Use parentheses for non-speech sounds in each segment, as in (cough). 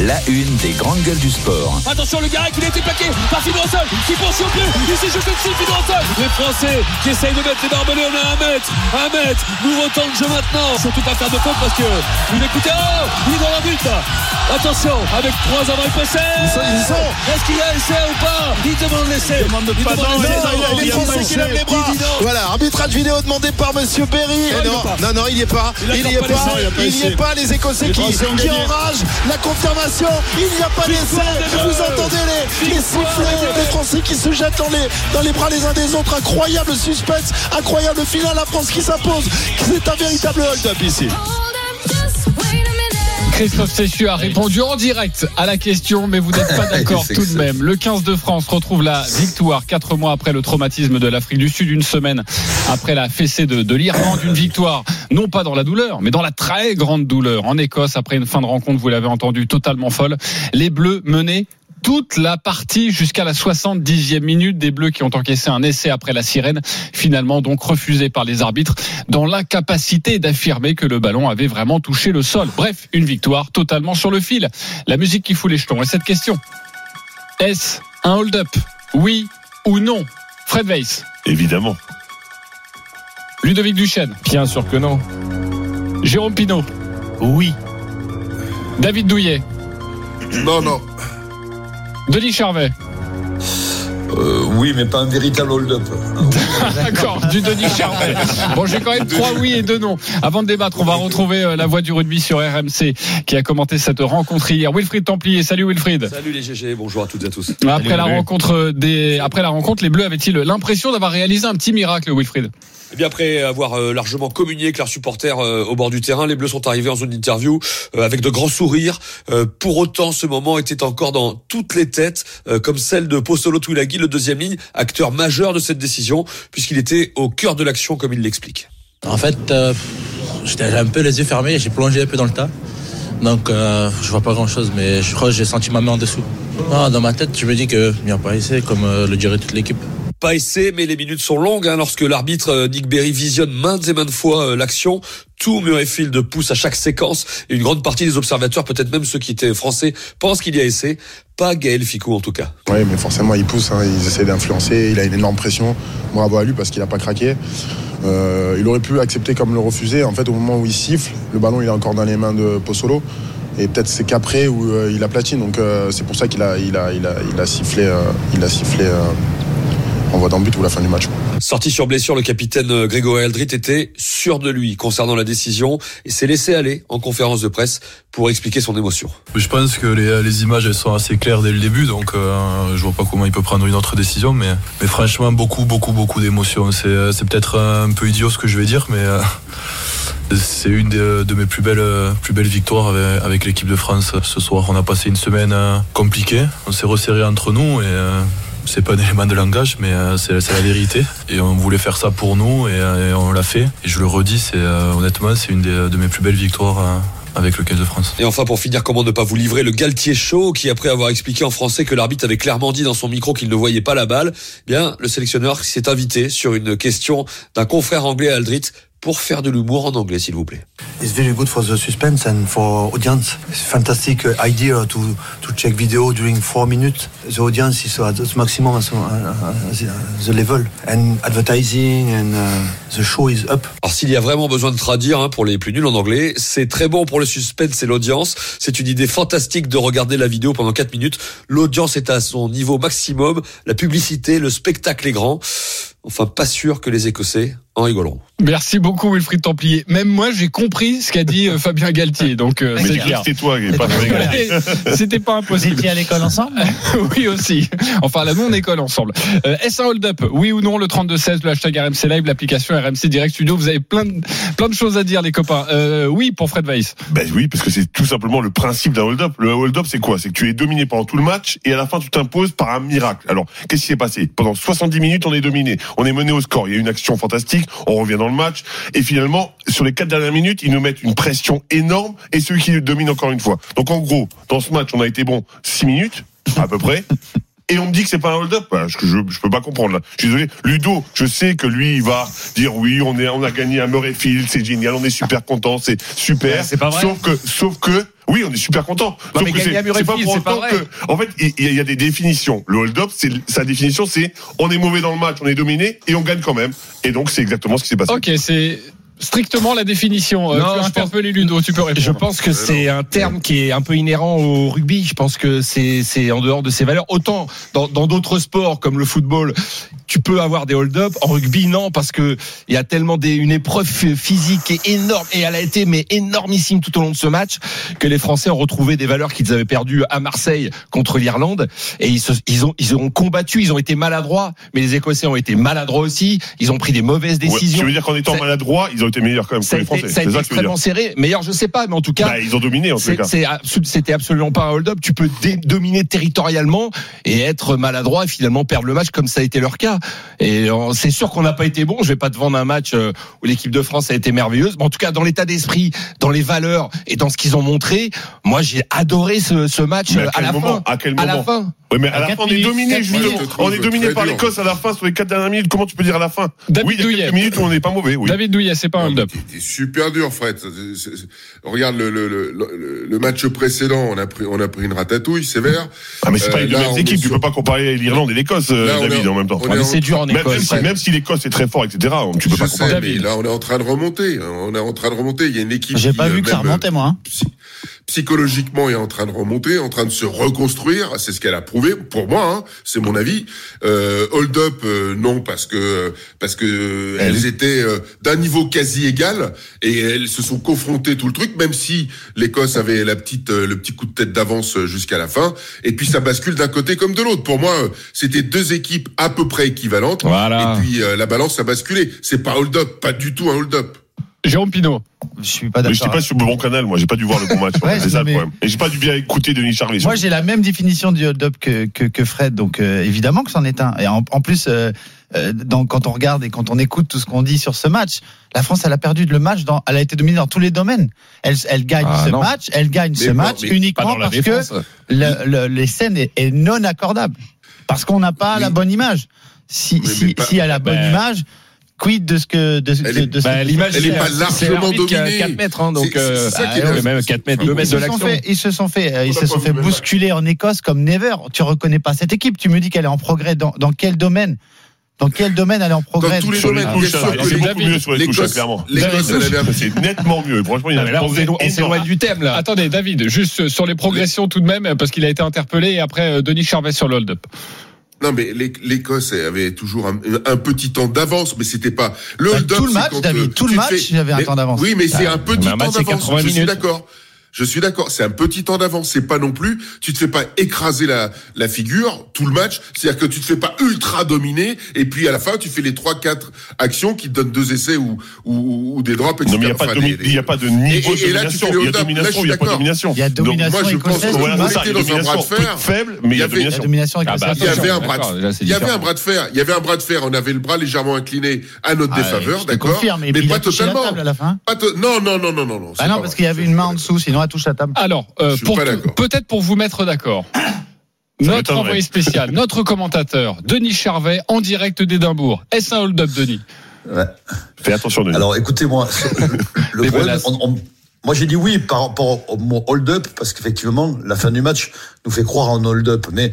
La une des grandes gueules du sport. Attention le Garec, il a été plaqué par Fidrossol qui poursuit au pied, il s'est jeté dessus Fidrossol Les Français qui essayent de mettre les barbelés, on a un mètre, un mètre, nouveau temps de jeu maintenant C'est tout à faire de faute parce que il écoutez, oh il est dans la but Attention, avec trois avant le possède Est-ce qu'il a essai ou pas? Il demande l'essai demande Il pas demande pas français qui essai. lève les bras. Il dit non. Voilà, arbitrage vidéo demandé par Monsieur Berry. Non, non, pas. non, non, il n'y est pas. Il n'y est pas pas. il pas n'y est pas. Les Écossais qui, enragent. La confirmation. Il n'y a pas d'essai. Vous entendez les, les sifflets des Français qui se jettent dans les, dans les bras les uns des autres. Incroyable suspense. Incroyable finale. La France qui s'impose. C'est un véritable hold-up ici. Christophe Cessu a répondu en direct à la question, mais vous n'êtes pas (laughs) d'accord tout de même. Le 15 de France retrouve la victoire quatre mois après le traumatisme de l'Afrique du Sud, une semaine après la fessée de, de l'Irlande, une victoire non pas dans la douleur, mais dans la très grande douleur en Écosse après une fin de rencontre, vous l'avez entendu, totalement folle. Les Bleus menaient toute la partie jusqu'à la 70e minute des Bleus qui ont encaissé un essai après la sirène, finalement donc refusé par les arbitres dans l'incapacité d'affirmer que le ballon avait vraiment touché le sol. Bref, une victoire totalement sur le fil. La musique qui fout les jetons. Et cette question, est-ce un hold-up? Oui ou non? Fred Weiss, Évidemment. Ludovic Duchesne, Bien sûr que non. Jérôme Pinault, Oui. David Douillet, Non, non. Denis Charvet. Euh, oui, mais pas un véritable hold-up. (laughs) D'accord, du Denis Charvet. Bon, j'ai quand même trois oui et deux non. Avant de débattre, on va retrouver euh, la voix du rugby sur RMC qui a commenté cette rencontre hier. Wilfried Templier, salut Wilfried. Salut les GG, bonjour à toutes et à tous Après la rencontre des, après la rencontre, les Bleus avaient-ils l'impression d'avoir réalisé un petit miracle, Wilfried? Eh bien après avoir euh, largement communié avec leurs supporters euh, au bord du terrain, les Bleus sont arrivés en zone d'interview euh, avec de grands sourires. Pour autant, ce moment était encore dans toutes les têtes, comme celle de Postolo Twilaghi, le deuxième ligne, acteur majeur de cette décision, puisqu'il était au cœur de l'action, comme il l'explique. En fait, euh, j'étais un peu les yeux fermés, j'ai plongé un peu dans le tas. Donc, euh, je vois pas grand chose, mais je crois que j'ai senti ma main en dessous. Ah, dans ma tête, je me dis n'y a pas essayé, comme euh, le dirait toute l'équipe. Pas essai, mais les minutes sont longues hein, lorsque l'arbitre euh, Nick Berry visionne maintes et maintes fois euh, l'action. Tout Murrayfield pousse à chaque séquence une grande partie des observateurs, peut-être même ceux qui étaient français, pensent qu'il y a essai. Pas Gaël Ficou en tout cas. Oui, mais forcément, il pousse, hein, ils essaient d'influencer, il a une énorme pression. Bravo à lui parce qu'il n'a pas craqué. Euh, il aurait pu accepter comme le refuser. En fait, au moment où il siffle, le ballon il est encore dans les mains de Pozzolo. Et peut-être c'est qu'après où euh, il a platine. Donc euh, c'est pour ça qu'il a, il a, il a, il a sifflé, il a sifflé euh, en voie d'en but ou la fin du match. Sorti sur blessure, le capitaine euh, Grégory Aldrit était sûr de lui concernant la décision et s'est laissé aller en conférence de presse pour expliquer son émotion. Je pense que les, les images elles sont assez claires dès le début, donc euh, je vois pas comment il peut prendre une autre décision, mais, mais franchement beaucoup beaucoup beaucoup d'émotions. C'est, euh, c'est peut-être un peu idiot ce que je vais dire, mais euh, (laughs) c'est une de, de mes plus belles plus belles victoires avec, avec l'équipe de France ce soir. On a passé une semaine compliquée, on s'est resserré entre nous et euh, c'est pas un élément de langage, mais euh, c'est la vérité. Et on voulait faire ça pour nous et, euh, on l'a fait. Et je le redis, c'est euh, honnêtement c'est une de mes plus belles victoires avec le 15 de France. Et enfin, pour finir, comment ne pas vous livrer le Galtier Show, qui après avoir expliqué en français que l'arbitre avait clairement dit dans son micro qu'il ne voyait pas la balle, eh bien, le sélectionneur s'est invité sur une question d'un confrère anglais à Aldrit pour faire de l'humour en anglais, s'il vous plaît. It's very good for the suspense and for audience. It's fantastic uh, idea to to check video during four minutes. The audience is at the maximum at the, uh, the level and advertising and uh, the show is up. Alors s'il y a vraiment besoin de traduire hein, pour les plus nuls en anglais, c'est très bon pour le suspense et l'audience. C'est une idée fantastique de regarder la vidéo pendant 4 minutes. L'audience est à son niveau maximum, la publicité, le spectacle est grand. Enfin, pas sûr que les Écossais en rigoleront. Merci beaucoup Wilfried Templier. Même moi, j'ai compris ce qu'a dit euh, (laughs) Fabien Galtier, donc euh, Mais c'est clair. c'était toi qui pas (laughs) C'était pas impossible. à l'école ensemble? (laughs) Oui aussi. Enfin la non-école ensemble. Euh, Est-ce un hold-up Oui ou non Le 32-16, le hashtag RMC Live, l'application RMC Direct Studio. Vous avez plein de, plein de choses à dire les copains. Euh, oui pour Fred Weiss. Ben oui, parce que c'est tout simplement le principe d'un hold-up. Le hold-up, c'est quoi? C'est que tu es dominé pendant tout le match et à la fin, tu t'imposes par un miracle. Alors, qu'est-ce qui s'est passé? Pendant 70 minutes, on est dominé. On est mené au score. Il y a une action fantastique. On revient dans le match. Et finalement, sur les quatre dernières minutes, ils nous mettent une pression énorme et ceux qui dominent encore une fois. Donc, en gros, dans ce match, on a été bon 6 minutes, à peu près. et on me dit que c'est pas un hold-up. Je, je, je peux pas comprendre là. Je suis désolé. Ludo, je sais que lui, il va dire oui, on est, on a gagné un Murrayfield, c'est génial, on est super content, c'est super. Ouais, c'est pas vrai. Sauf que, sauf que, oui, on est super content. Sauf que c'est pas pour autant que, en fait, il y, a des définitions. Le hold-up, sa définition, c'est on est mauvais dans le match, on est dominé et on gagne quand même. Et donc, c'est exactement ce qui s'est passé. Ok, c'est strictement la définition. Euh, Non, tu as je pense- interpellé Ludo, tu peux répondre. Je pense que c'est un terme qui est un peu inhérent au rugby. Je pense que c'est en dehors de ses valeurs. Autant dans d'autres sports comme le football, tu peux avoir des hold-up. En rugby, non, parce que il y a tellement des, une épreuve physique qui est énorme et elle a été mais énormissime tout au long de ce match que les Français ont retrouvé des valeurs qu'ils avaient perdues à Marseille contre l'Irlande et ils, se- ils ont ils ont combattu, ils ont été maladroits, mais les Écossais ont été maladroits aussi. Ils ont pris des mauvaises décisions. tu veux dire qu'en étant Ça- maladroit, ils ont été meilleurs quand même que les Français. ça a été extrêmement serré. Meilleur, je sais pas, mais en tout cas, Bah, ils ont dominé en c'est- cas. c'était absolument pas un hold-up. Tu peux dominer territorialement et être maladroit et finalement perdre le match comme ça a été leur cas. Et euh, c'est sûr qu'on n'a pas été bon. Je vais pas te vendre un match euh, où l'équipe de France a été merveilleuse, mais en tout cas dans l'état d'esprit, dans les valeurs et dans ce qu'ils ont montré, moi j'ai adoré ce, ce match euh, à à quel la moment? fin. À quel À la moment? fin. Oui, mais à, À la fin, on est dominé, justement. minutes. On est dominé par l'Écosse à la fin sur les quatre dernières minutes. Comment tu peux dire à la fin? David Oui, il y a Douillet. quelques minutes où on n'est pas mauvais. Oui. David Douillet, c'est pas un hold-up. Super dur, Fred. Regarde le, le, le, le- le match précédent, on a pris, on a pris une ratatouille sévère. Ah, mais c'est pas Euh, les deux mêmes équipes. Tu peux pas comparer l'Irlande et l'Écosse, euh, David, en même temps. Ah, c'est dur en Même, Écosse. même si, l'Écosse est très fort, etc., tu peux pas comparer. mais là, on est en train de remonter. On est en train de remonter. Il y a une équipe. J'ai qui, pas euh, vu que ça remontait, moi. hein. psy- psychologiquement est en train de remonter, en train de se reconstruire. C'est ce qu'elle a prouvé pour moi. Hein, c'est mon avis. Euh, hold up, euh, non parce que parce que elles étaient euh, d'un niveau quasi égal et elles se sont confrontées tout le truc. Même si l'Écosse avait la petite euh, le petit coup de tête d'avance euh, jusqu'à la fin. Et puis ça bascule d'un côté comme de l'autre. Pour moi, c'était deux équipes à peu près équivalentes. Voilà. Et puis euh, la balance a basculé. C'est pas hold up, pas du tout un hold up. Jérôme Pinault. Je suis pas Mais d'accord. j'étais pas sur le bon canal, moi. J'ai pas dû voir le bon match. (laughs) Ouais, c'est ça mais- le problème. Et j'ai pas dû bien écouter Denis Charvet. Moi, j'ai la même définition du hold-up que, que, que Fred, donc euh, évidemment que c'en est un. Et en, en plus, euh, euh, dans, quand on regarde et quand on écoute tout ce qu'on dit sur ce match, la France, elle a perdu le match, dans, elle a été dominée dans tous les domaines. Elle, elle gagne Ah, ce non. match, elle gagne ce match uniquement parce défense. que le, le- les scènes est, est non accordable. Parce qu'on n'a pas Mais- la bonne image. Si, Mais- si, mais pas- si elle a la bonne Ben- image, quid de ce que de, Elle de, est- de Bah, l'image, Elle est pas c'est largement a dominée. 4 mètres, hein, donc C'est- c'est euh, ça qui est ah, ouais, même 4 mètres, 2 Ils mètres se de sont l'action. fait, ils se sont fait, euh, ils On se sont fait bousculer en Écosse comme never. Tu reconnais pas cette équipe. Tu me dis qu'elle est en progrès dans, dans quel domaine? Dans quel domaine elle est en progrès? Dans tous les Sur les domaines, touches, bien alors, sûr c'est beaucoup David, mieux sur les touches, clairement. C'est nettement mieux. Franchement, il y a on s'éloigne- du thème là. Attendez, David, juste sur les progressions tout de même, parce qu'il a été interpellé et après euh, Denis Charvet sur le hold-up. Non, mais l'É- l'Écosse avait toujours un, un petit temps d'avance, mais c'était pas le Bah, hold-up. tout le c'est match, David, euh, tout le match, fais- il y avait un temps d'avance. Oui, mais c'est Ah, un petit temps match, c'est d'avance. 80 Je suis d'accord. Je suis d'accord, c'est un petit temps d'avance. C'est pas non plus, tu te fais pas écraser la, la figure tout le match. C'est-à-dire que tu te fais pas ultra dominer et puis à la fin tu fais les trois quatre actions qui te donnent deux essais ou ou, ou des drops. Non, mais il n'y a, etc. pas de Enfin, domi- des- il y a pas de Et- niveau et- et de là, tu fais Il y a domination, il n'y a pas de domination. Il y a Donc, domination moi, je pense le voilà, domination dans un bras de fer. faible, mais il y avait- Il y a domination. domination Ah bah, écossaise. Il y avait un bras de, déjà, c'est il y avait différent. un bras de fer. Il y avait un bras de fer. On avait le bras légèrement incliné à notre Ah, défaveur, d'accord. confirme. Et Mais pas totalement. Non, non, non, non, non, Ah non, parce qu'il y avait une main en dessous, sinon touche la table. Alors, euh, peut-être pour vous mettre d'accord. Notre envoyé spécial, (laughs) notre commentateur, Denis Charvet, en direct d'Édimbourg. Est-ce un hold-up, Denis? Ouais. Fais attention, Denis. Alors écoutez-moi, (laughs) le problème, menaces. on- on- moi j'ai dit oui par rapport au mot hold-up, parce qu'effectivement, la fin du match nous fait croire en hold-up. Mais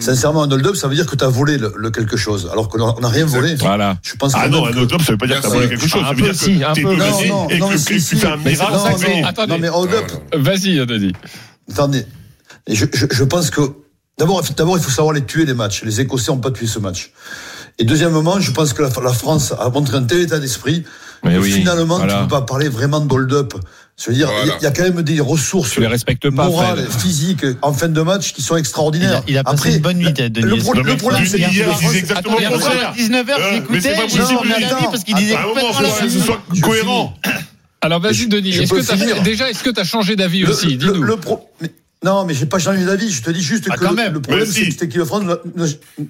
sincèrement, un hold-up, ça veut dire que tu as volé le, le quelque chose, alors qu'on n'a rien volé. Voilà. Je pense Ah non, un hold-up, ça veut pas dire que t'as Merci. volé quelque chose. Un Ça veut peu, dire si, que un t'es peu. Non, non, et non, que tu si, si. fais un miracle, non, mais-. Attendez, Non mais hold-up, vas-y, Denis. attendez. Je, je, je pense que d'abord, d'abord, il faut savoir les tuer les matchs. Les Écossais n'ont pas tué ce match. Et deuxièmement, je pense que la, la France a montré un tel état d'esprit Mais que oui, finalement, voilà. tu ne peux pas parler vraiment d'hold-up. Je veux dire, il y a- Voilà. il y, a quand même des ressources Tu les respectes pas, morales, Fred. physiques en fin de match qui sont Il a, extraordinaires. il a passé Après, une bonne nuit, Denis. le, pro- le problème, c'est que hier, la il disait exactement le contraire. à 19h, Euh, mais j'écoutais, j'ai Denis. d'avis parce qu'il disait moment, complètement la faut que même ce soit cohérent. Alors vas-y, Denis. Est-ce que déjà, est-ce que tu as changé d'avis aussi le- Dis-nous. Non, mais j'ai pas changé d'avis. Je te dis juste Ah, que quand le, même. le problème, c'est que cette équipe de France, nous- nous-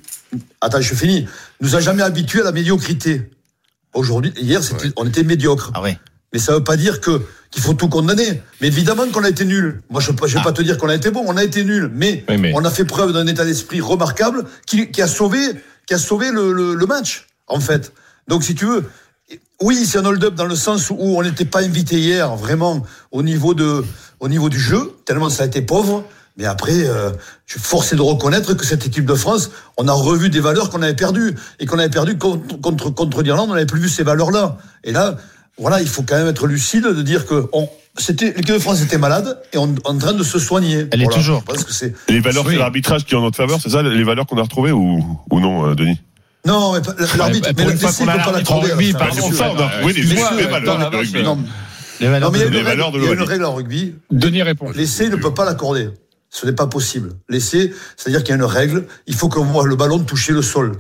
attends, je finis, nous a jamais habitués à la médiocrité. Aujourd'hui, hier, c'était, on était médiocre. Ah ouais. Mais ça veut pas dire que qu'il faut tout condamner. Mais évidemment qu'on a été nul. Moi, je ne vais pas te dire qu'on a été bon. On a été nul, mais, Oui, mais- on a fait preuve d'un état d'esprit remarquable qui, qui a sauvé, qui a sauvé le, le- le match, en fait. Donc, si tu veux, oui, c'est un hold-up dans le sens où on n'était pas invité hier, vraiment, au niveau de, au niveau du jeu, tellement ça a été pauvre. Mais après, euh, je suis forcé de reconnaître que cette équipe de France, on a revu des valeurs qu'on avait perdues et qu'on avait perdues contre, contre, contre l'Irlande, on n'avait plus vu ces valeurs-là. Et là, voilà, il faut quand même être lucide de dire que on, c'était, l'équipe de France était malade et on, en train de se soigner. Elle est toujours. Parce que c'est, Les valeurs, c'est l'arbitrage qui est en notre faveur, c'est ça, les valeurs qu'on a retrouvées ou, ou non, euh, Denis? Non, mais l'arbitre, bah, mais qu'on a il peut pas la ça, on a retrouvé les valeurs de rugby. Non, Les valeurs non, mais il y a une règle, valeurs de il y a une l'OL. règle en rugby. Denis répond. L'essai ne peut pas l'accorder. Ce n'est pas possible. L'essai, c'est-à-dire qu'il y a une règle, il faut qu'on voit le ballon toucher le sol.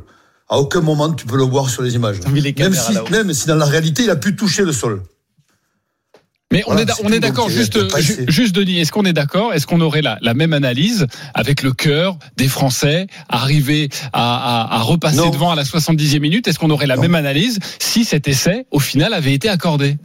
À aucun moment tu peux le voir sur les images. les Même si, même si dans la réalité il a pu toucher le sol. Mais on Voilà, est, on d'accord, donc, juste, juste Denis, est-ce qu'on est d'accord? Est-ce qu'on aurait la, la même analyse avec le cœur des Français arriver à, à, à repasser Non. devant à la 70e minute? Est-ce qu'on aurait la Non. même analyse si cet essai, au final, avait été accordé?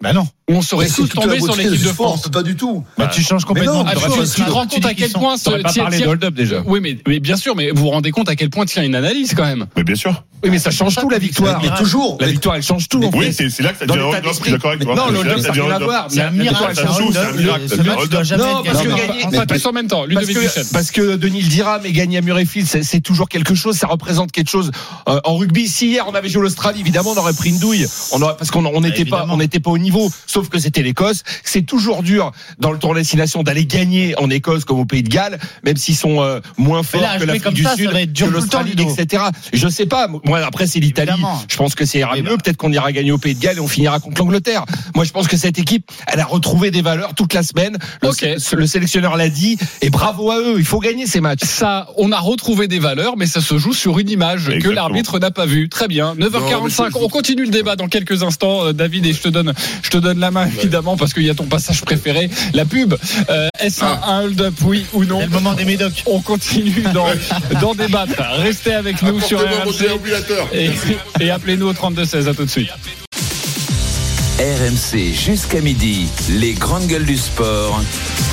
Bah non. On serait Mais tous tombés sur l'équipe de sport, France. Pas du tout. Bah, tu changes complètement. non, de Ah, T'aurais tu, te rends compte à quel point ce T'aurais pas parlé de hold-up déjà. Oui, mais, mais bien sûr, mais vous vous rendez compte à quel point tient une analyse quand même. Mais bien sûr. Oui, mais ça change tout la victoire. Mais toujours. La mais- victoire, elle change tout. Oui, c'est c'est là que ça devient hold-up, je suis d'accord avec toi. Non, le hold-up, ça n'a rien à voir. C'est un miracle. Ça c'est un joue, c'est un hold-up. miracle. Ce match, jamais Non, parce que mais pas- tous en même temps. Parce que, parce que Denis le dira, mais gagner à Murrayfield, c'est toujours quelque chose, ça représente quelque chose. Euh, en rugby, si hier on avait joué l'Australie, évidemment, on aurait pris une douille. On aurait, parce qu'on on n'était pas, évidemment. on n'était pas au niveau. Sauf que c'était l'Écosse. C'est toujours dur dans le tour destination d'aller gagner en Écosse comme au Pays de Galles, même s'ils sont euh, moins forts là, que l'Afrique du ça, Sud, que l'Australie, etc. Je sais pas. Moi, après, c'est l'Italie. Je pense que ça ira mieux. Peut-être qu'on ira gagner au Pays de Galles et on finira contre l'Angleterre. Moi, je pense que cette équipe, elle a retrouvé des valeurs toute la semaine. Le, sélectionneur l'a dit. Et bravo à eux. Il faut gagner ces matchs. Ça, on a retrouvé des valeurs, mais ça se joue sur une image que l'arbitre n'a pas vue. Très bien. 9h45. Non, mais je- On continue le débat dans quelques instants, euh, David, et je te donne, je te donne la main évidemment parce qu'il y a ton passage préféré, la pub. Euh, Est-ce un, un hold-up, oui ou non le moment des médocs. On continue d'en débattre. Restez avec nous sur RMC et, et appelez-nous au 32 16. À tout de suite. RMC jusqu'à midi, les grandes gueules du sport.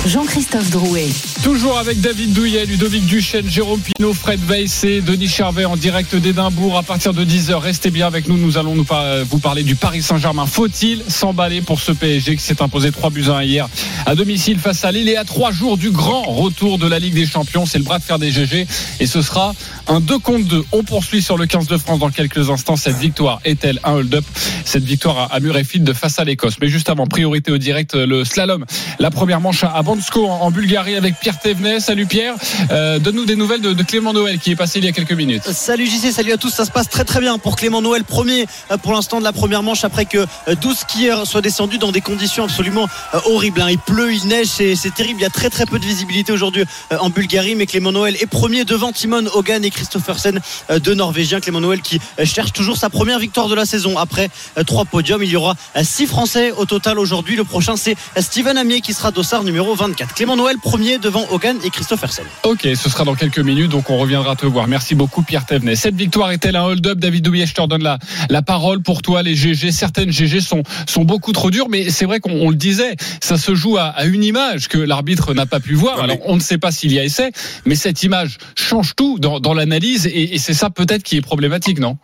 Jean-Christophe Drouet. Toujours avec David Douillet, Ludovic Duchesne, Jérôme Pinault, Fred Weiss et Denis Charvet en direct d'Édimbourg à partir de 10h. Restez bien avec nous. Nous allons nous par- vous parler du Paris Saint-Germain. Faut-il s'emballer pour ce PSG qui s'est imposé 3 buts à 1 hier à domicile face à Lille et à 3 jours du grand retour de la Ligue des Champions? C'est le bras de fer des GG et ce sera un 2 contre 2. On poursuit sur le 15 de France dans quelques instants. Cette victoire est-elle un hold-up? Cette victoire à- Murrayfield face à l'Écosse. Mais juste avant, priorité au direct, le slalom. La première manche à Bansko en Bulgarie avec Pierre Thévenet. Salut Pierre. Euh, Donne-nous des nouvelles de, Clément Noël qui est passé il y a quelques minutes. Salut JC, salut à tous. Ça se passe très très bien pour Clément Noël, premier euh, pour l'instant de la première manche après que euh, 12 skieurs soient descendus dans des conditions absolument euh, horribles. hein. Il pleut, il neige, c'est terrible. Il y a très très peu de visibilité aujourd'hui euh, en Bulgarie, mais Clément Noël est premier devant Timon Hogan et Christophersen, euh, deux Norvégiens. Clément Noël qui euh, cherche toujours sa première victoire de la saison après euh, trois podiums. Il y aura euh, six Français au total aujourd'hui. Le prochain c'est Steven Amier qui sera dossard numéro 24. Clément Noël premier devant Hogan et Christophersen. Ok, ce sera dans quelques minutes, donc on reviendra te voir. Merci beaucoup Pierre Thévenet. Cette victoire est-elle un hold-up David Douillet, je te redonne la, la parole pour toi. Les GG, certaines GG sont, sont beaucoup trop dures, mais c'est vrai qu'on on le disait, ça se joue à, à une image que l'arbitre n'a pas pu voir. Mais- Alors on ne sait pas s'il y a essai, mais cette image change tout dans, dans l'analyse et, et c'est ça peut-être qui est problématique, non?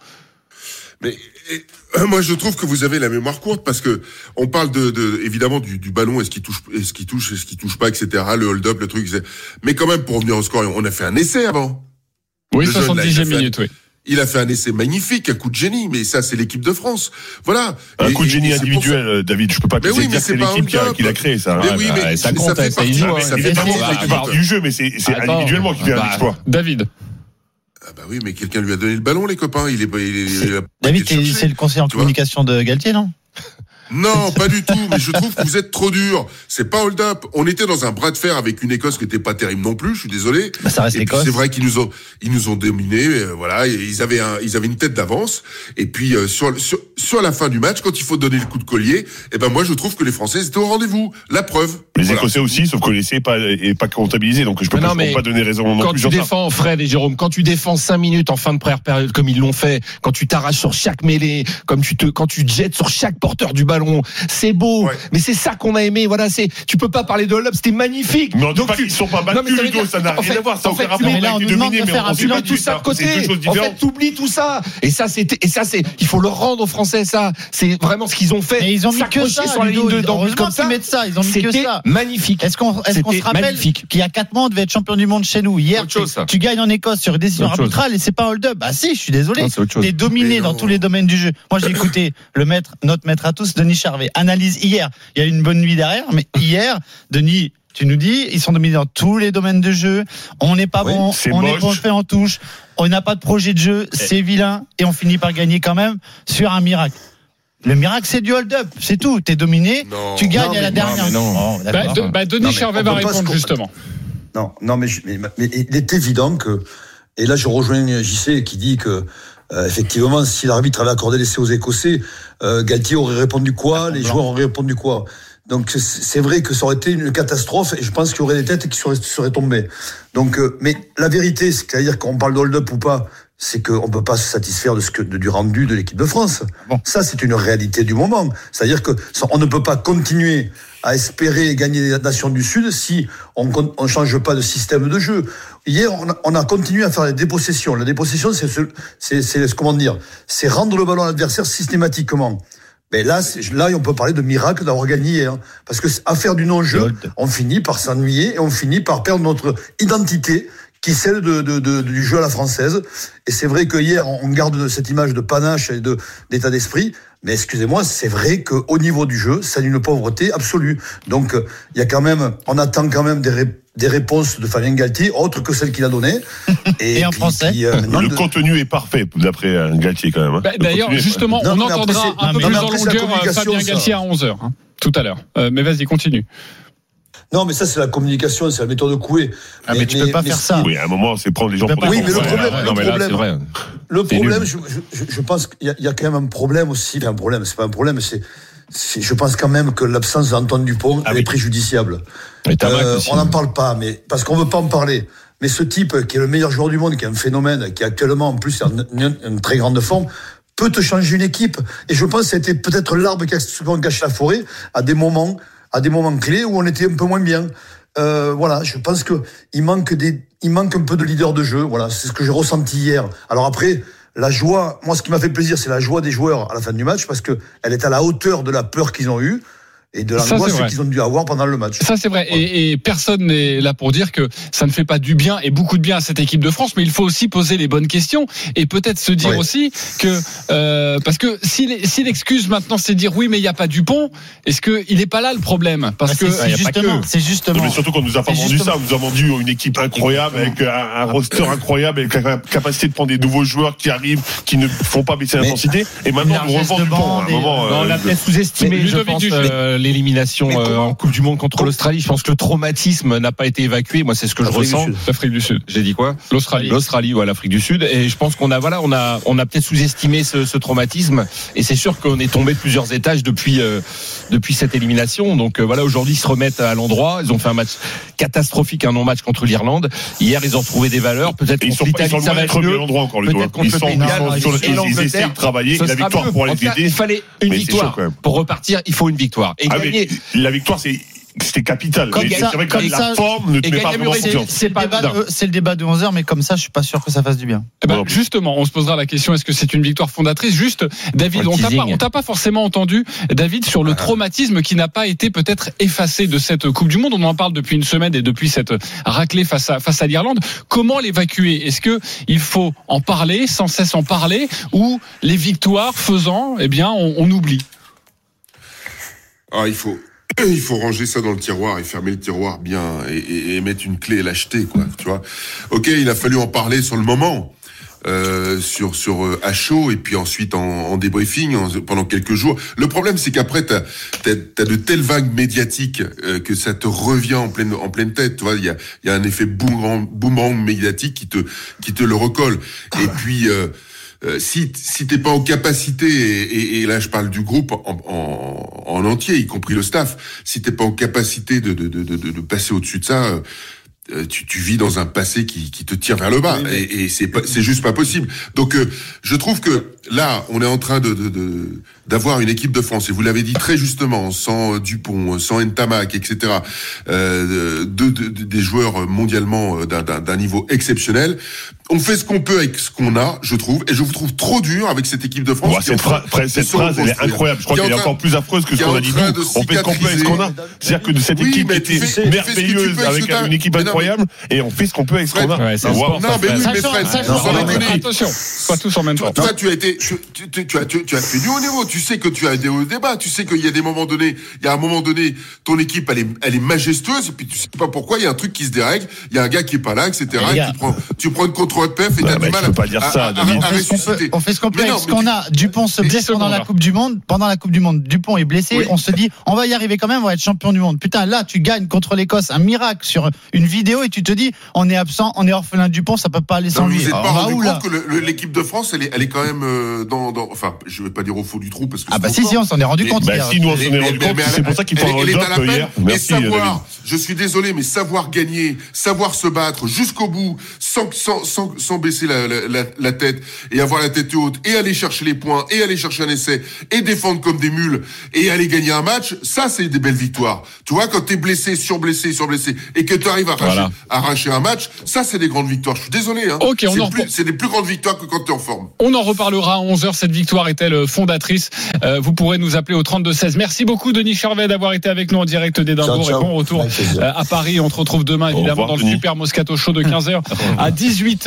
Mais et, euh, moi, je trouve que vous avez la mémoire courte parce que on parle de, de évidemment du, du ballon, est-ce qu'il touche, est-ce qu'il touche, est-ce qu'il touche pas, etc. Le hold-up, le truc. c'est- Mais quand même, pour revenir au score, on a fait un essai avant. Oui, Le jeune, là, il a 70e fait- minute, oui. Il a fait un essai magnifique, un coup de génie, mais ça, c'est l'équipe de France. Voilà. Un Et- coup de génie individuel, euh, David. Je peux pas te Mais oui, dire que c'est l'équipe qui l'a créé, ça. Mais oui, mais ça ça compte, fait ça partie, fait partie du jeu, mais c'est individuellement qui fait un Bah, exploit. David, Ah bah oui, mais quelqu'un lui a donné le ballon, les copains. Il est, il est, il a pas David, c'est le conseiller en communication de Galtier, non? Non, pas du tout. Mais je trouve que vous êtes trop dur. C'est pas hold up. On était dans un bras de fer avec une Écosse qui était pas terrible non plus. Je suis désolé. Bah, ça reste Et puis l'Écosse. c'est vrai qu'ils nous ont, ils nous ont dominés. euh, voilà, et ils avaient un, ils avaient une tête d'avance. Et puis euh, sur, sur sur la fin du match, quand il faut donner le coup de collier, eh ben moi je trouve que les Français étaient au rendez-vous. La preuve. Les Voilà. Écossais aussi, sauf que l'essai est pas, est pas comptabilisé, donc je peux Mais pas, non, mais pas donner raison non quand plus tu défends Fred et Jérôme, quand tu défends 5 minutes en fin de première période comme ils l'ont fait, quand tu t'arraches sur chaque mêlée, comme tu te, quand tu te jettes sur chaque porteur du ballon ballon. C'est beau, mais c'est ça qu'on a aimé. Voilà, c'est. Tu peux pas parler de hold-up, c'était magnifique. Mais on dit pas qu'ils sont pas battus, Non, Ludo, ça n'a en rien fait- à voir, ça a en fait, aucun tu- rapport. mais On tout ça de côté. En fait, t'oublies tout ça. Et ça, c'était, et ça, c'est, il faut le rendre aux Français, ça. C'est vraiment ce qu'ils ont fait. Mais ils ont mis que ça, sur la ligne de Heureusement comme qu'ils ça. mettent ça. Ils ont mis que C'était ça. magnifique. Est-ce qu'on est-ce qu'on se rappelle magnifique. qu'il y a 4 mois, on devait être champion du monde chez nous Hier, tu, tu gagnes en Écosse sur une décision arbitrale et c'est pas un hold-up. Bah si, je suis désolé. T'es dominé dans tous les domaines du jeu. Moi, j'ai écouté le maître, notre maître à tous, Denis Charvet. Analyse hier. Il y a eu une bonne nuit derrière, mais hier, Denis. Tu nous dis, ils sont dominés dans tous les domaines de jeu. On n'est pas Oui, bon, c'est on pas fait en touche, on n'a pas de projet de jeu, c'est vilain et on finit par gagner quand même sur un miracle. Le miracle, c'est du hold-up, c'est tout. T'es dominé, Non. tu gagnes Non, à la mais- dernière. mais non. Oh, Bah, de- bah, Denis Non, mais Charvet va répondre justement. Non, non, mais, je- mais, mais il est évident que, et là je rejoins JC qui dit que euh, effectivement, si l'arbitre avait accordé l'essai aux Écossais, euh, Galtier aurait répondu quoi, les joueurs auraient répondu quoi? Donc c'est- vrai que ça aurait été une catastrophe et je pense qu'il y aurait des têtes qui seraient, seraient tombées. Donc, euh, mais la vérité, c'est-à-dire qu'on parle de hold-up ou pas, c'est qu'on peut pas se satisfaire de ce que de- du rendu de l'équipe de France. Ça, c'est une réalité du moment. C'est-à-dire que ça- on ne peut pas continuer à espérer gagner les nations du Sud si on ne change pas de système de jeu. Hier, on a, on a continué à faire les dépossessions. La dépossession, c'est ce, c'est, c'est comment dire, c'est rendre le ballon à l'adversaire systématiquement. Mais là, c'est- là, on peut parler de miracle d'avoir gagné hein. Parce que à faire du non-jeu, on finit par s'ennuyer et on finit par perdre notre identité qui est celle de, de- de- du jeu à la française. Et c'est vrai que hier, on on garde cette image de panache et de, d'état d'esprit. Mais excusez-moi, c'est vrai qu'au niveau du jeu, c'est une pauvreté absolue. Donc, euh, il y a quand même, on attend quand même des, ré- des réponses de Fabien Galtier, autres que celles qu'il a données. (laughs) Et en puis- français puis, euh, Le de- contenu est parfait, d'après euh, Galtier, quand même. hein. Bah, Le D'ailleurs, justement, Non, on entendra un peu plus en longueur euh, Fabien ça. Galtier à 11h, tout à l'heure. Euh, mais vas-y, continue. Non, mais ça, c'est la communication, c'est la méthode Coué. Ah, mais tu peux pas faire ça. Oui, à un moment, c'est prendre les gens pour des Oui, mais le problème- Ouais, le non, mais là, problème- vrai. Le problème, je, je, je pense qu'il y, a- il y a quand même un problème aussi. Enfin, un problème, c'est pas un problème, c'est, je pense quand même que l'absence d'Antoine Dupont Ah oui. est préjudiciable. Euh, on n'en parle pas, mais parce qu'on veut pas en parler. Mais ce type qui est le meilleur joueur du monde, qui est un phénomène, qui est actuellement en plus en une, une très grande forme, peut te changer une équipe. Et je pense que c'était peut-être l'arbre qui a souvent caché la forêt à des moments, à des moments clés où on était un peu moins bien. Euh, voilà, je pense que il manque des, il manque un peu de leader de jeu. Voilà, c'est ce que j'ai ressenti hier. Alors après, la joie, moi, ce qui m'a fait plaisir, c'est la joie des joueurs à la fin du match parce que elle est à la hauteur de la peur qu'ils ont eue et de l'angoisse qu'ils ont dû avoir pendant le match. Ça c'est vrai, et, et personne n'est là pour dire que ça ne fait pas du bien et beaucoup de bien à cette équipe de France, mais il faut aussi poser les bonnes questions et peut-être se dire Oui. aussi que euh, parce que si l'excuse maintenant c'est de dire oui mais il n'y a pas Dupont, est-ce que il n'est pas là le problème? Parce Bah, que c'est- c'est justement, c'est Non, justement. mais surtout qu'on nous a pas vendu ça, on nous a vendu une équipe incroyable avec un, un roster incroyable, avec la capacité de prendre des nouveaux joueurs qui arrivent, qui ne font pas baisser l'intensité. Et maintenant, on revend de du pont. À un bande et- moment, Non, on euh, a peut-être sous-estimé, L'élimination euh, en Coupe du Monde contre l'Australie. Je pense que le traumatisme n'a pas été évacué. Moi, c'est ce que je ressens. L'Afrique du Sud, J'ai dit quoi? l'Australie. L'Australie ou l'Afrique du Sud. Et je pense qu'on a, voilà, on a, on a peut-être sous-estimé ce, ce traumatisme. Et c'est sûr qu'on est tombé de plusieurs étages depuis, euh, depuis cette élimination. Donc euh, voilà, aujourd'hui, ils se remettent à l'endroit. Ils ont fait un match catastrophique, un non-match contre l'Irlande. Hier, ils ont retrouvé des valeurs. Peut-être Et ils contre sont, pas- ils l'Italie, sont ça va être mieux. à l'endroit encore, les Peut-être doigts. Ils le sont, ils essayent de travailler. La victoire pour aider. Il fallait une victoire. Pour repartir, il faut une victoire. Et Ah, gagner. la victoire, c'est, c'était capital. Comme Mais ça- c'est vrai que comme la ça- forme ne te et met pas gagner à vraiment Murray, confiance. c'est pas le débat de- c'est le débat de 11h, mais comme ça, je suis pas sûr que ça fasse du bien. Eh ben, justement, on se posera la question est-ce que c'est une victoire fondatrice? Juste, David, Un on t'a pas, teasing. on t'a pas forcément entendu, David, sur le traumatisme qui n'a pas été peut-être effacé de cette Coupe du Monde. On en parle depuis une semaine et depuis cette raclée face à face à l'Irlande. Comment l'évacuer? Est-ce que il faut en parler, sans cesse en parler, ou les victoires faisant, eh bien, on, on oublie? Ah, il faut, (clears throat) il faut ranger ça dans le tiroir et fermer le tiroir bien et, et- et mettre une clé et l'acheter, quoi. Tu vois. Ok, il a fallu en parler sur le moment. Euh, sur sur euh, à chaud et puis ensuite en, en débriefing en- pendant quelques jours. Le problème c'est qu'après t'as t'as as de telles vagues médiatiques euh, que ça te revient en pleine en pleine tête. Tu vois, il y a il y a un effet boomerang, boomerang médiatique qui te qui te le recolle. Et (clears throat) puis euh, si si t'es pas en capacité et, et- et là je parle du groupe en, en, en entier, y compris le staff, si t'es pas en capacité de de, de, de, de passer au-dessus de ça. euh, euh, tu, tu vis dans un passé qui, qui te tire vers le bas et, et c'est pas c'est juste pas possible donc euh, je trouve que là on est en train de de, de, d'avoir une équipe de France. Et vous l'avez dit très justement, sans euh, Dupont, sans Ntamak, etc. Euh, de, de- de- des joueurs mondialement euh, d'un- d'un d'un niveau exceptionnel. On fait ce qu'on peut avec ce qu'on a, je trouve, et je vous trouve trop dur avec cette équipe de France. Qui cette, cette se phrase, elle est incroyable. Je crois Qui qu'elle est encore plus affreuse que qui ce qu'on a dit nous. On fait ce qu'on peut avec ce qu'on a. C'est-à-dire que cette Oui, équipe mais était merveilleuse avec une équipe Mais non, mais- incroyable et on fait ce qu'on peut avec ce qu'on a. Non, mais oui, mais Fred. Attention, pas tous en même temps. Toi, tu as été, tu, tu- tu as, tu, tu as fait du haut niveau. Tu sais que tu as des hauts débats. Tu sais qu'il y a des moments donnés, il y a un moment donné, ton équipe, elle est, elle est majestueuse. Et puis tu sais pas pourquoi, il y a un truc qui se dérègle. Il y a un gars qui est pas là, etc. Les Et gars. tu prends, tu prends une contre perf et t'as du tu mal peux à, pas dire à- ça, à- à- David. à On fait ce qu'on peut- ressusciter. on fait ce qu'on peut avec ce qu'on a. Dupont se blesse pendant la. Coupe du Monde? Pendant la Coupe du Monde, Dupont est blessé. Oui. On se dit, on va y arriver quand même, on va être champion du monde. Putain, là, tu gagnes contre l'Écosse, un miracle sur une vidéo et tu te dis, on est absent, on est orphelin de Dupont, ça peut pas aller sans vous lui. vous êtes Alors, pas on rendu compte là que l'équipe de France, elle est, elle est quand même euh, dans, dans, enfin, je vais pas dire au fond du trou parce que Ah bah si, si, on s'en est rendu Mais- compte Bah, si nous on s'en Mais- est mais- rendu mais- compte, mais c'est pour ça qu'il faut elle- un elle est hold à la up peine. hier. David. savoir, je suis désolé, mais savoir gagner, savoir se battre jusqu'au bout, sans, sans, sans, sans baisser la, la, tête et avoir la tête haute et aller chercher les points et aller chercher un essai et défendre comme des mules et aller gagner un match, ça c'est des belles victoires. Tu vois, quand t'es blessé, surblessé, surblessé et que tu arrives à arracher, Voilà. à arracher un match, ça c'est des grandes victoires. Je suis désolé. Hein. Ok, on c'est des plus grandes victoires que quand t'es en forme. On en reparlera à 11h. Cette victoire est-elle fondatrice Euh, Vous pourrez nous appeler au 32-16. Merci beaucoup, Denis Charvet, d'avoir été avec nous en direct d'Édimbourg. Et bon retour euh, à Paris. On te retrouve demain, évidemment, revoir, dans le Denis. Super Moscato Show de (laughs) 15h à 18h.